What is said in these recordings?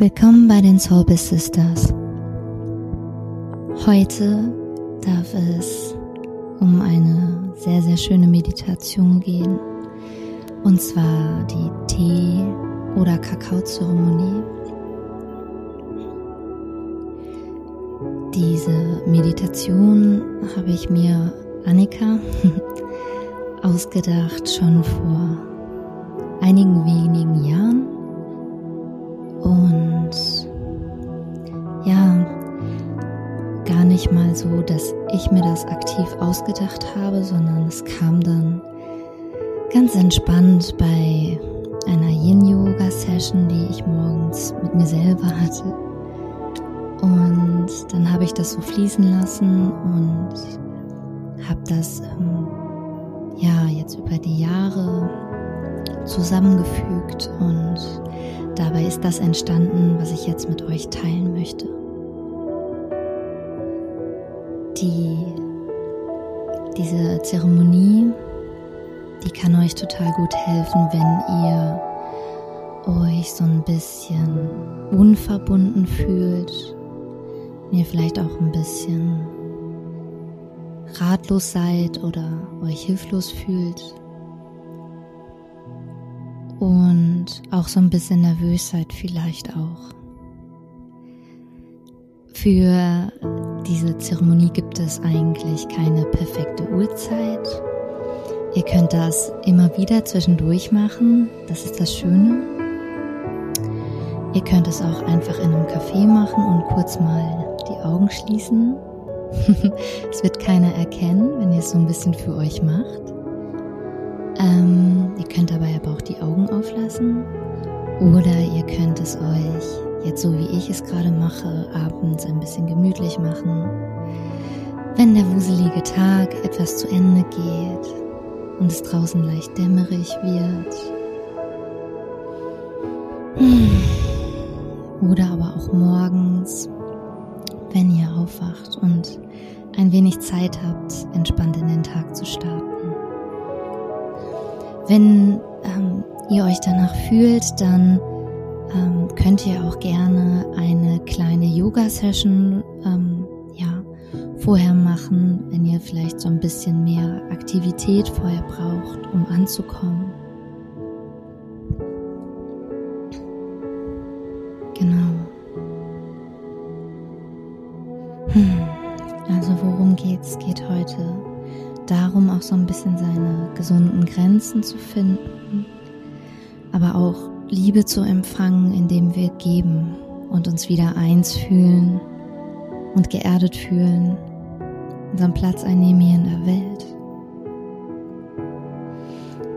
Willkommen bei den Soulbiz Sisters. Heute darf es um eine sehr, sehr schöne Meditation gehen. Und zwar die Tee- oder Kakaozeremonie. Diese Meditation habe ich mir Annika ausgedacht schon vor einigen wenigen Jahren und ja, gar nicht mal so, dass ich mir das aktiv ausgedacht habe, sondern es kam dann ganz entspannt bei einer Yin-Yoga-Session, die ich morgens mit mir selber hatte. Und dann habe ich das so fließen lassen und habe das ähm, ja jetzt über die Jahre zusammengefügt und Dabei ist das entstanden, was ich jetzt mit euch teilen möchte. Die, diese Zeremonie, die kann euch total gut helfen, wenn ihr euch so ein bisschen unverbunden fühlt, wenn ihr vielleicht auch ein bisschen ratlos seid oder euch hilflos fühlt und auch so ein bisschen nervös seid vielleicht auch. Für diese Zeremonie gibt es eigentlich keine perfekte Uhrzeit. Ihr könnt das immer wieder zwischendurch machen, das ist das Schöne. Ihr könnt es auch einfach in einem Café machen und kurz mal die Augen schließen. es wird keiner erkennen, wenn ihr es so ein bisschen für euch macht. Ähm, ihr könnt dabei aber auch die Augen auflassen oder ihr könnt es euch, jetzt so wie ich es gerade mache, abends ein bisschen gemütlich machen. Wenn der wuselige Tag etwas zu Ende geht und es draußen leicht dämmerig wird. Oder aber auch morgens, wenn ihr aufwacht und ein wenig Zeit habt, entspannt in den Tag zu starten. Wenn ähm, ihr euch danach fühlt, dann ähm, könnt ihr auch gerne eine kleine Yoga-Session ähm, ja, vorher machen, wenn ihr vielleicht so ein bisschen mehr Aktivität vorher braucht, um anzukommen. Genau. Hm. Also worum geht's? Geht darum, auch so ein bisschen seine gesunden Grenzen zu finden, aber auch Liebe zu empfangen, indem wir geben und uns wieder eins fühlen und geerdet fühlen, unseren Platz einnehmen hier in der Welt.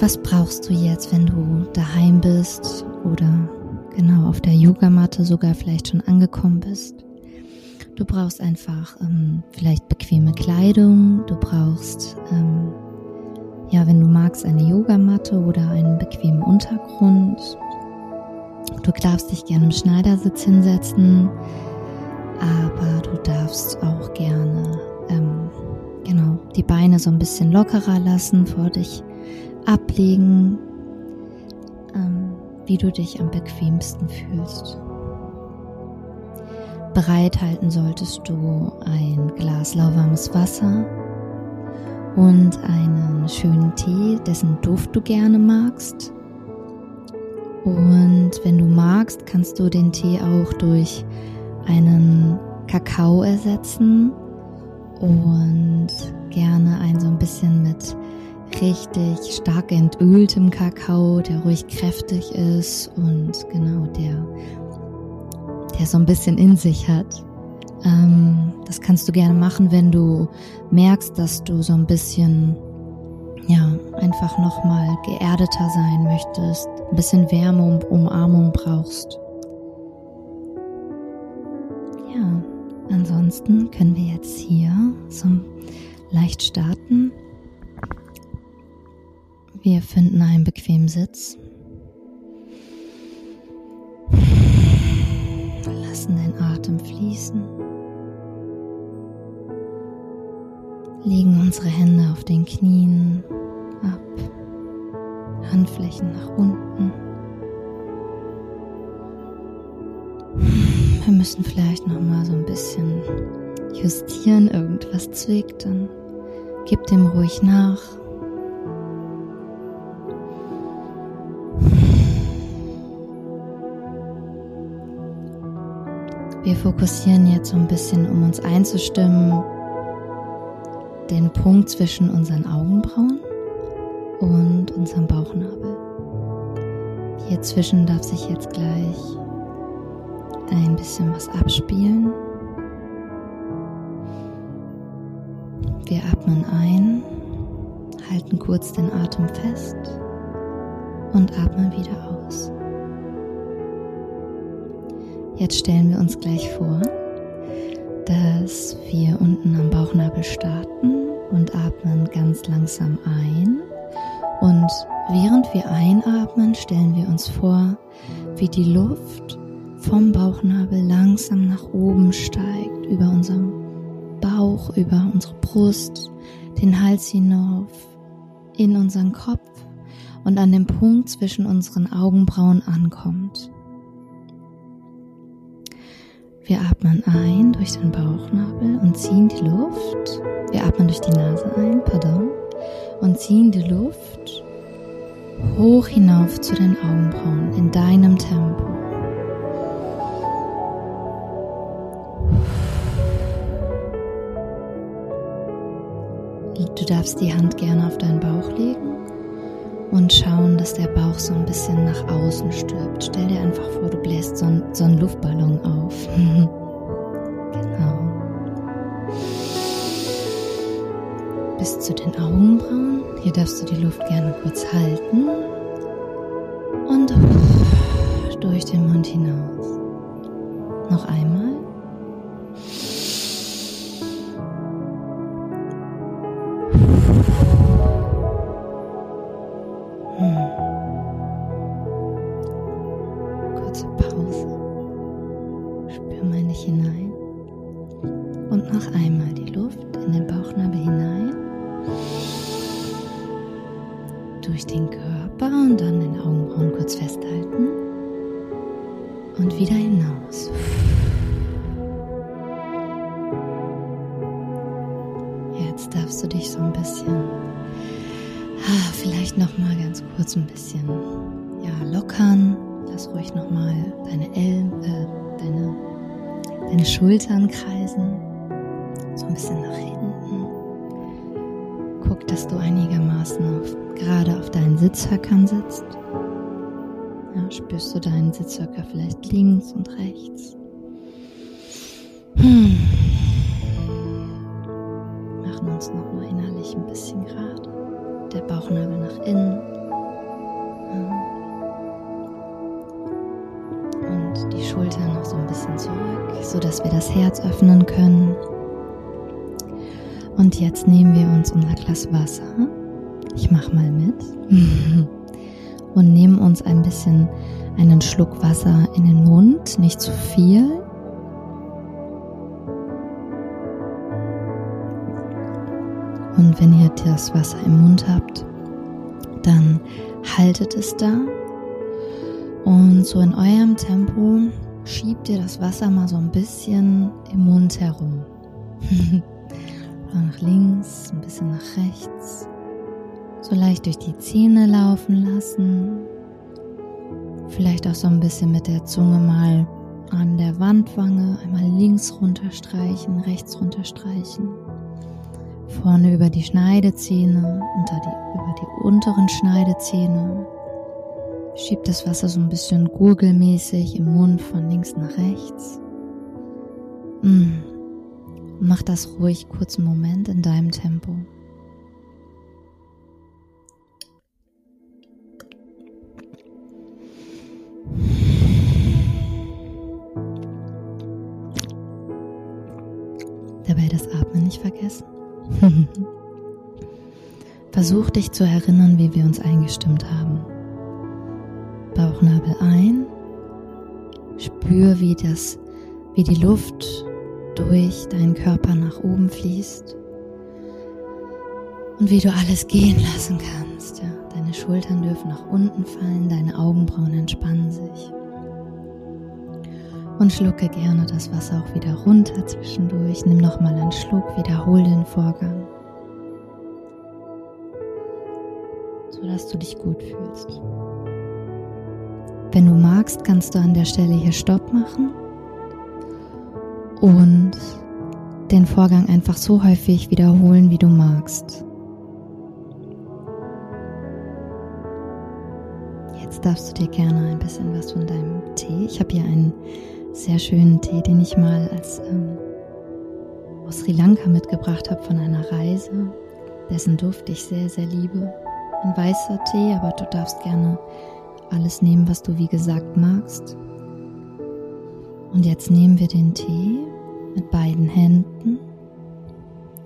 Was brauchst du jetzt, wenn du daheim bist oder genau auf der Yogamatte sogar vielleicht schon angekommen bist? Du brauchst einfach ähm, vielleicht bequeme Kleidung, du brauchst, ähm, ja, wenn du magst, eine Yogamatte oder einen bequemen Untergrund. Du darfst dich gerne im Schneidersitz hinsetzen, aber du darfst auch gerne, ähm, genau, die Beine so ein bisschen lockerer lassen, vor dich ablegen, ähm, wie du dich am bequemsten fühlst. Bereithalten solltest du ein Glas lauwarmes Wasser und einen schönen Tee, dessen Duft du gerne magst. Und wenn du magst, kannst du den Tee auch durch einen Kakao ersetzen und gerne ein so ein bisschen mit richtig stark entöltem Kakao, der ruhig kräftig ist und genau der der so ein bisschen in sich hat. Ähm, das kannst du gerne machen, wenn du merkst, dass du so ein bisschen, ja, einfach nochmal geerdeter sein möchtest, ein bisschen Wärme und Umarmung brauchst. Ja, ansonsten können wir jetzt hier so leicht starten. Wir finden einen bequemen Sitz. Lassen den Atem fließen. Legen unsere Hände auf den Knien ab, Handflächen nach unten. wir müssen vielleicht noch mal so ein bisschen justieren, irgendwas zwickt, dann gib dem ruhig nach. Fokussieren jetzt so ein bisschen, um uns einzustimmen, den Punkt zwischen unseren Augenbrauen und unserem Bauchnabel. Hier zwischen darf sich jetzt gleich ein bisschen was abspielen. Wir atmen ein, halten kurz den Atem fest und atmen wieder aus. Jetzt stellen wir uns gleich vor, dass wir unten am Bauchnabel starten und atmen ganz langsam ein. Und während wir einatmen, stellen wir uns vor, wie die Luft vom Bauchnabel langsam nach oben steigt, über unserem Bauch, über unsere Brust, den Hals hinauf, in unseren Kopf und an dem Punkt zwischen unseren Augenbrauen ankommt. Wir atmen ein durch den Bauchnabel und ziehen die Luft. Wir atmen durch die Nase ein, pardon, und ziehen die Luft hoch hinauf zu den Augenbrauen in deinem Tempo. Du darfst die Hand gerne auf deinen Bauch legen und schauen, dass der Bauch so ein bisschen nach außen stirbt. Stell dir einfach vor, du bläst so, ein, so einen Luftballon auf. genau. Bis zu den Augenbrauen. Hier darfst du die Luft gerne kurz halten Schultern kreisen, so ein bisschen nach hinten. Guck, dass du einigermaßen auf, gerade auf deinen Sitzhöckern sitzt. Ja, spürst du deinen Sitzhöcker vielleicht links und rechts? Hm. Machen uns nochmal innerlich ein bisschen gerade. Bauchnabel nach innen. Und die Schultern noch so ein bisschen zurück so dass wir das Herz öffnen können. Und jetzt nehmen wir uns unser Glas Wasser. Ich mache mal mit. Und nehmen uns ein bisschen einen Schluck Wasser in den Mund, nicht zu viel. Und wenn ihr das Wasser im Mund habt, dann haltet es da. Und so in eurem Tempo schiebt dir das Wasser mal so ein bisschen im Mund herum. nach links, ein bisschen nach rechts. So leicht durch die Zähne laufen lassen. Vielleicht auch so ein bisschen mit der Zunge mal an der Wandwange einmal links runterstreichen, rechts runterstreichen. Vorne über die Schneidezähne, unter die, über die unteren Schneidezähne Schieb das Wasser so ein bisschen gurgelmäßig im Mund von links nach rechts. Mm. Mach das ruhig kurz einen Moment in deinem Tempo. Dabei das Atmen nicht vergessen. Versuch dich zu erinnern, wie wir uns eingestimmt haben. Bauchnabel ein. Spür, wie das, wie die Luft durch deinen Körper nach oben fließt und wie du alles gehen lassen kannst. Ja. Deine Schultern dürfen nach unten fallen, deine Augenbrauen entspannen sich. Und schlucke gerne das Wasser auch wieder runter zwischendurch. Nimm nochmal einen Schluck, wiederhole den Vorgang. Sodass du dich gut fühlst. Wenn du magst, kannst du an der Stelle hier Stopp machen und den Vorgang einfach so häufig wiederholen, wie du magst. Jetzt darfst du dir gerne ein bisschen was von deinem Tee. Ich habe hier einen sehr schönen Tee, den ich mal als ähm, aus Sri Lanka mitgebracht habe von einer Reise, dessen Duft ich sehr, sehr liebe. Ein weißer Tee, aber du darfst gerne alles nehmen, was du wie gesagt magst. Und jetzt nehmen wir den Tee mit beiden Händen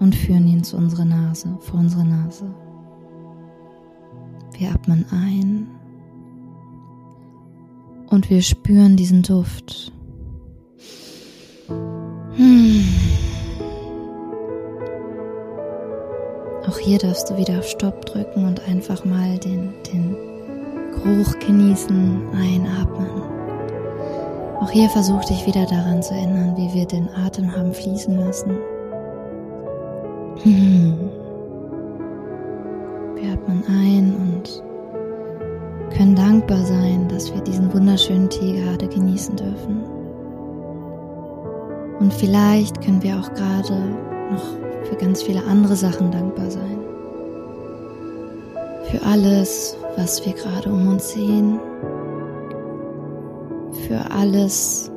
und führen ihn zu unserer Nase, vor unsere Nase. Wir atmen ein und wir spüren diesen Duft. Hm. Auch hier darfst du wieder auf Stopp drücken und einfach mal den, den Geruch genießen, einatmen. Auch hier versuch dich wieder daran zu erinnern, wie wir den Atem haben fließen lassen. Hm. Wir atmen ein und können dankbar sein, dass wir diesen wunderschönen Tee gerade genießen dürfen. Und vielleicht können wir auch gerade noch für ganz viele andere Sachen dankbar sein. Für alles, was wir gerade um uns sehen. Für alles,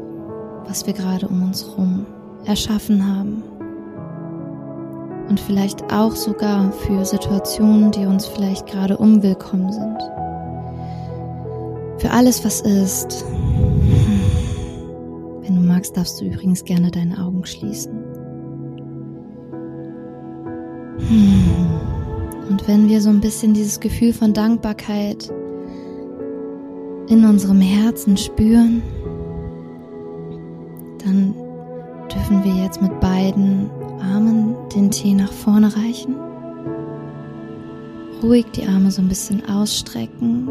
was wir gerade um uns herum erschaffen haben. Und vielleicht auch sogar für Situationen, die uns vielleicht gerade unwillkommen sind. Für alles, was ist. Wenn du magst, darfst du übrigens gerne deine Augen schließen. Und wenn wir so ein bisschen dieses Gefühl von Dankbarkeit in unserem Herzen spüren, dann dürfen wir jetzt mit beiden Armen den Tee nach vorne reichen. Ruhig die Arme so ein bisschen ausstrecken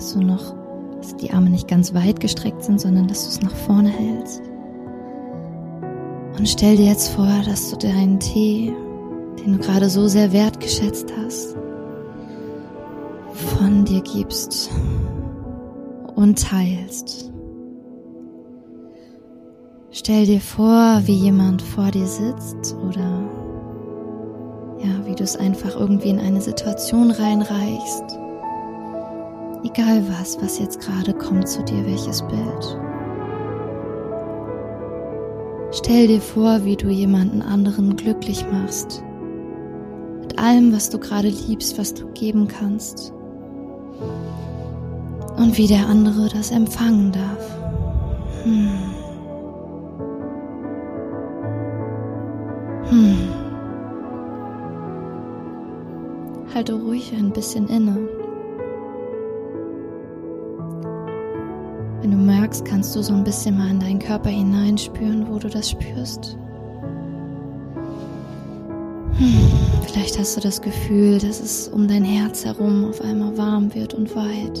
dass du noch, dass die Arme nicht ganz weit gestreckt sind, sondern dass du es nach vorne hältst. Und stell dir jetzt vor, dass du deinen Tee, den du gerade so sehr wertgeschätzt hast, von dir gibst und teilst. Stell dir vor, wie jemand vor dir sitzt oder ja, wie du es einfach irgendwie in eine Situation reinreichst Egal was, was jetzt gerade kommt zu dir, welches Bild. Stell dir vor, wie du jemanden anderen glücklich machst. Mit allem, was du gerade liebst, was du geben kannst. Und wie der andere das empfangen darf. Hm. Hm. Halte ruhig ein bisschen inne. Magst, kannst du so ein bisschen mal in deinen Körper hineinspüren, wo du das spürst. Hm, vielleicht hast du das Gefühl, dass es um dein Herz herum auf einmal warm wird und weit.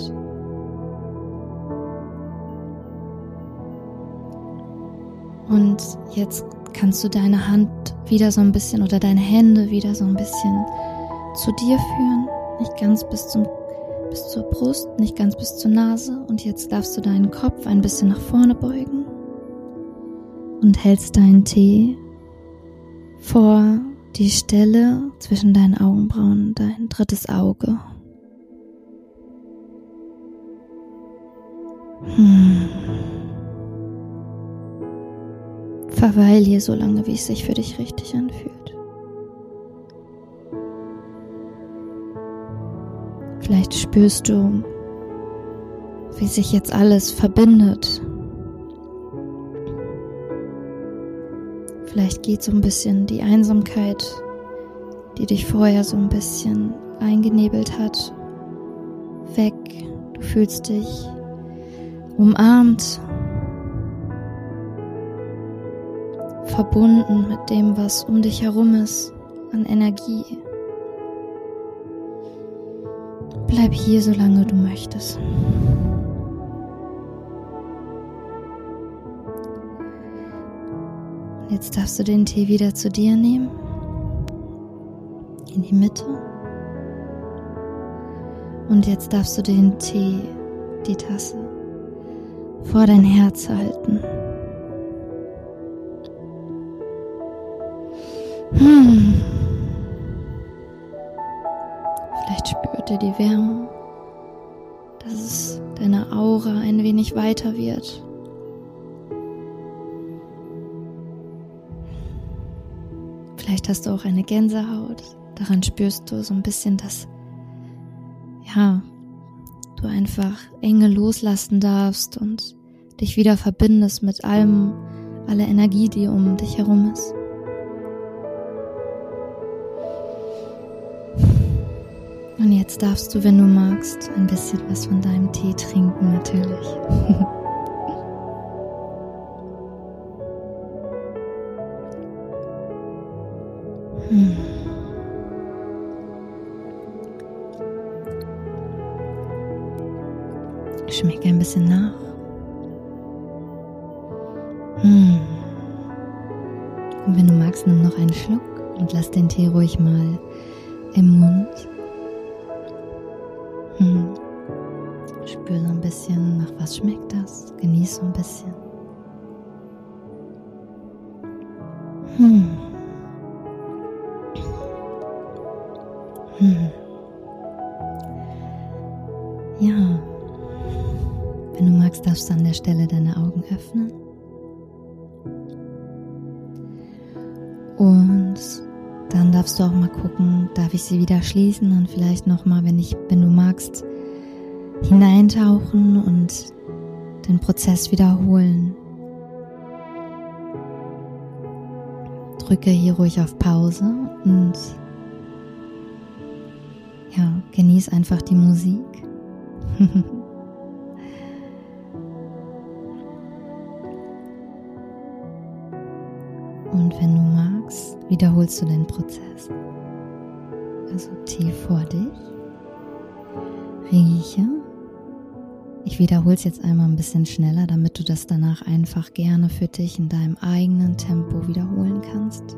Und jetzt kannst du deine Hand wieder so ein bisschen oder deine Hände wieder so ein bisschen zu dir führen, nicht ganz bis zum bis zur Brust, nicht ganz bis zur Nase. Und jetzt darfst du deinen Kopf ein bisschen nach vorne beugen und hältst deinen Tee vor die Stelle zwischen deinen Augenbrauen, dein drittes Auge. Hm. Verweil hier so lange, wie es sich für dich richtig anfühlt. Vielleicht spürst du, wie sich jetzt alles verbindet. Vielleicht geht so ein bisschen die Einsamkeit, die dich vorher so ein bisschen eingenebelt hat, weg. Du fühlst dich umarmt, verbunden mit dem, was um dich herum ist an Energie. Bleib hier, solange du möchtest. Jetzt darfst du den Tee wieder zu dir nehmen, in die Mitte. Und jetzt darfst du den Tee, die Tasse, vor dein Herz halten. Hmm. Ihr die Wärme, dass es deine Aura ein wenig weiter wird. Vielleicht hast du auch eine Gänsehaut. Daran spürst du so ein bisschen, dass, ja, du einfach Enge loslassen darfst und dich wieder verbindest mit allem, aller Energie, die um dich herum ist. Jetzt darfst du, wenn du magst, ein bisschen was von deinem Tee trinken, natürlich. hm. Schmeck ein bisschen nach. Hm. Und wenn du magst, nimm noch einen Schluck und lass den Tee ruhig mal im Mund hm. Spür so ein bisschen, nach was schmeckt das. Genieß so ein bisschen. Hm. Hm. Ja. Wenn du magst, darfst du an der Stelle deine Augen öffnen. Und dann darfst du auch mal gucken, darf ich sie wieder schließen und vielleicht noch mal, wenn ich, wenn du magst, hineintauchen und den Prozess wiederholen. Drücke hier ruhig auf Pause und ja, genieß einfach die Musik. wiederholst du den Prozess. Also tief vor dich. Rieche. Ich wiederhole es jetzt einmal ein bisschen schneller, damit du das danach einfach gerne für dich in deinem eigenen Tempo wiederholen kannst.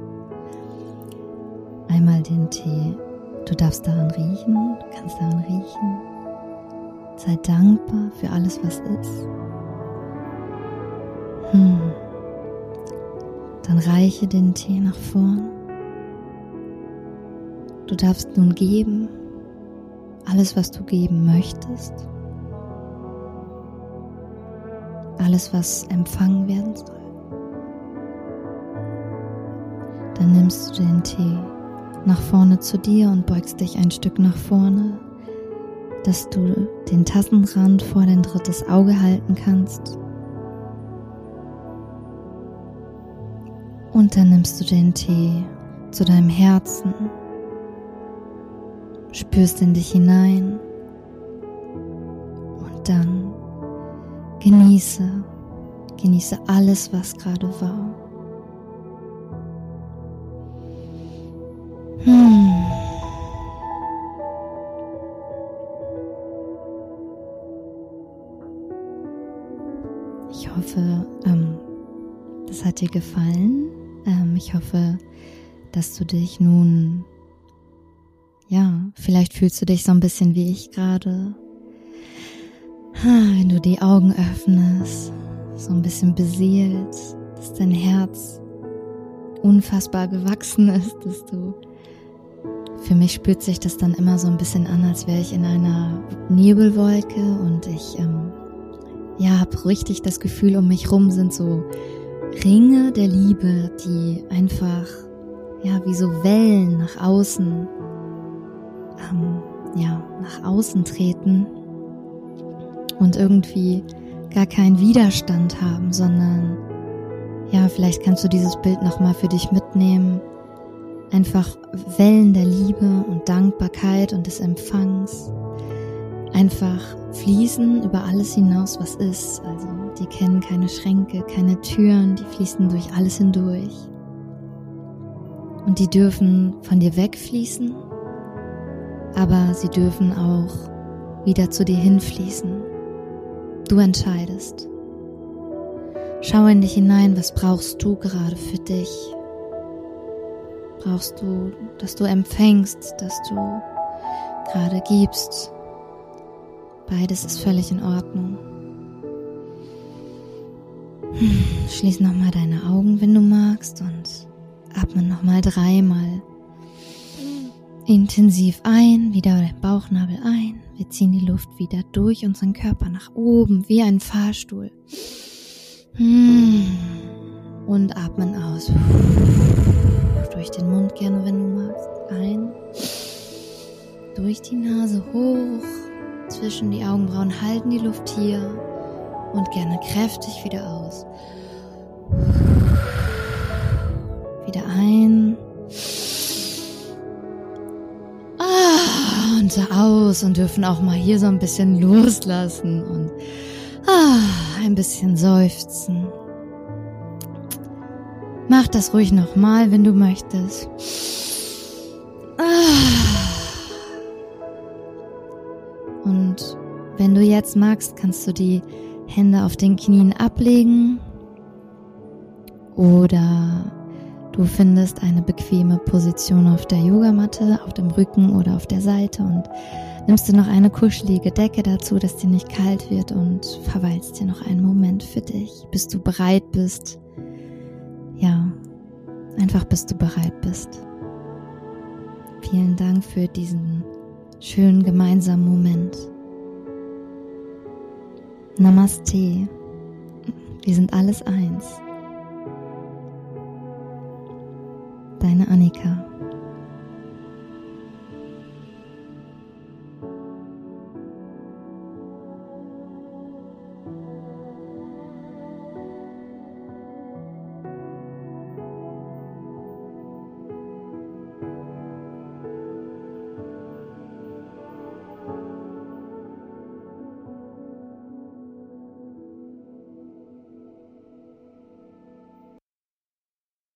Einmal den Tee. Du darfst daran riechen, kannst daran riechen. Sei dankbar für alles, was ist. Hm. Dann reiche den Tee nach vorn. Du darfst nun geben, alles, was du geben möchtest, alles, was empfangen werden soll. Dann nimmst du den Tee nach vorne zu dir und beugst dich ein Stück nach vorne, dass du den Tassenrand vor dein drittes Auge halten kannst. Und dann nimmst du den Tee zu deinem Herzen spürst in dich hinein und dann genieße, genieße alles, was gerade war. Hm. Ich hoffe, ähm, das hat dir gefallen. Ich hoffe, dass du dich nun ja, vielleicht fühlst du dich so ein bisschen wie ich gerade. Wenn du die Augen öffnest, so ein bisschen beseelt, dass dein Herz unfassbar gewachsen ist, dass du für mich spürt sich das dann immer so ein bisschen an, als wäre ich in einer Nebelwolke und ich ähm, ja habe richtig das Gefühl, um mich rum sind so Ringe der Liebe, die einfach ja wie so Wellen nach außen ähm, ja, nach außen treten und irgendwie gar keinen Widerstand haben, sondern ja, vielleicht kannst du dieses Bild nochmal für dich mitnehmen. Einfach Wellen der Liebe und Dankbarkeit und des Empfangs. Einfach fließen über alles hinaus, was ist. Also die kennen keine Schränke, keine Türen, die fließen durch alles hindurch. Und die dürfen von dir wegfließen aber sie dürfen auch wieder zu dir hinfließen. Du entscheidest. Schau in dich hinein, was brauchst du gerade für dich? Brauchst du, dass du empfängst, dass du gerade gibst? Beides ist völlig in Ordnung. Schließ nochmal deine Augen, wenn du magst, und atme nochmal dreimal intensiv ein, wieder den Bauchnabel ein. Wir ziehen die Luft wieder durch unseren Körper nach oben, wie ein Fahrstuhl. Hm. Und atmen aus. Durch den Mund gerne, wenn du magst. Ein. Durch die Nase hoch. Zwischen die Augenbrauen halten die Luft hier. Und gerne kräftig wieder aus. Wieder ein. Ah, und aus und dürfen auch mal hier so ein bisschen loslassen und ah, ein bisschen seufzen. Mach das ruhig nochmal, wenn du möchtest. Ah. Und wenn du jetzt magst, kannst du die Hände auf den Knien ablegen oder du findest eine bequeme Position auf der Yogamatte, auf dem Rücken oder auf der Seite und nimmst du noch eine kuschelige Decke dazu, dass dir nicht kalt wird und verweilst dir noch einen Moment für dich, bis du bereit bist. Ja, einfach bis du bereit bist. Vielen Dank für diesen schönen gemeinsamen Moment. Namaste. Wir sind alles eins. Deine Annika.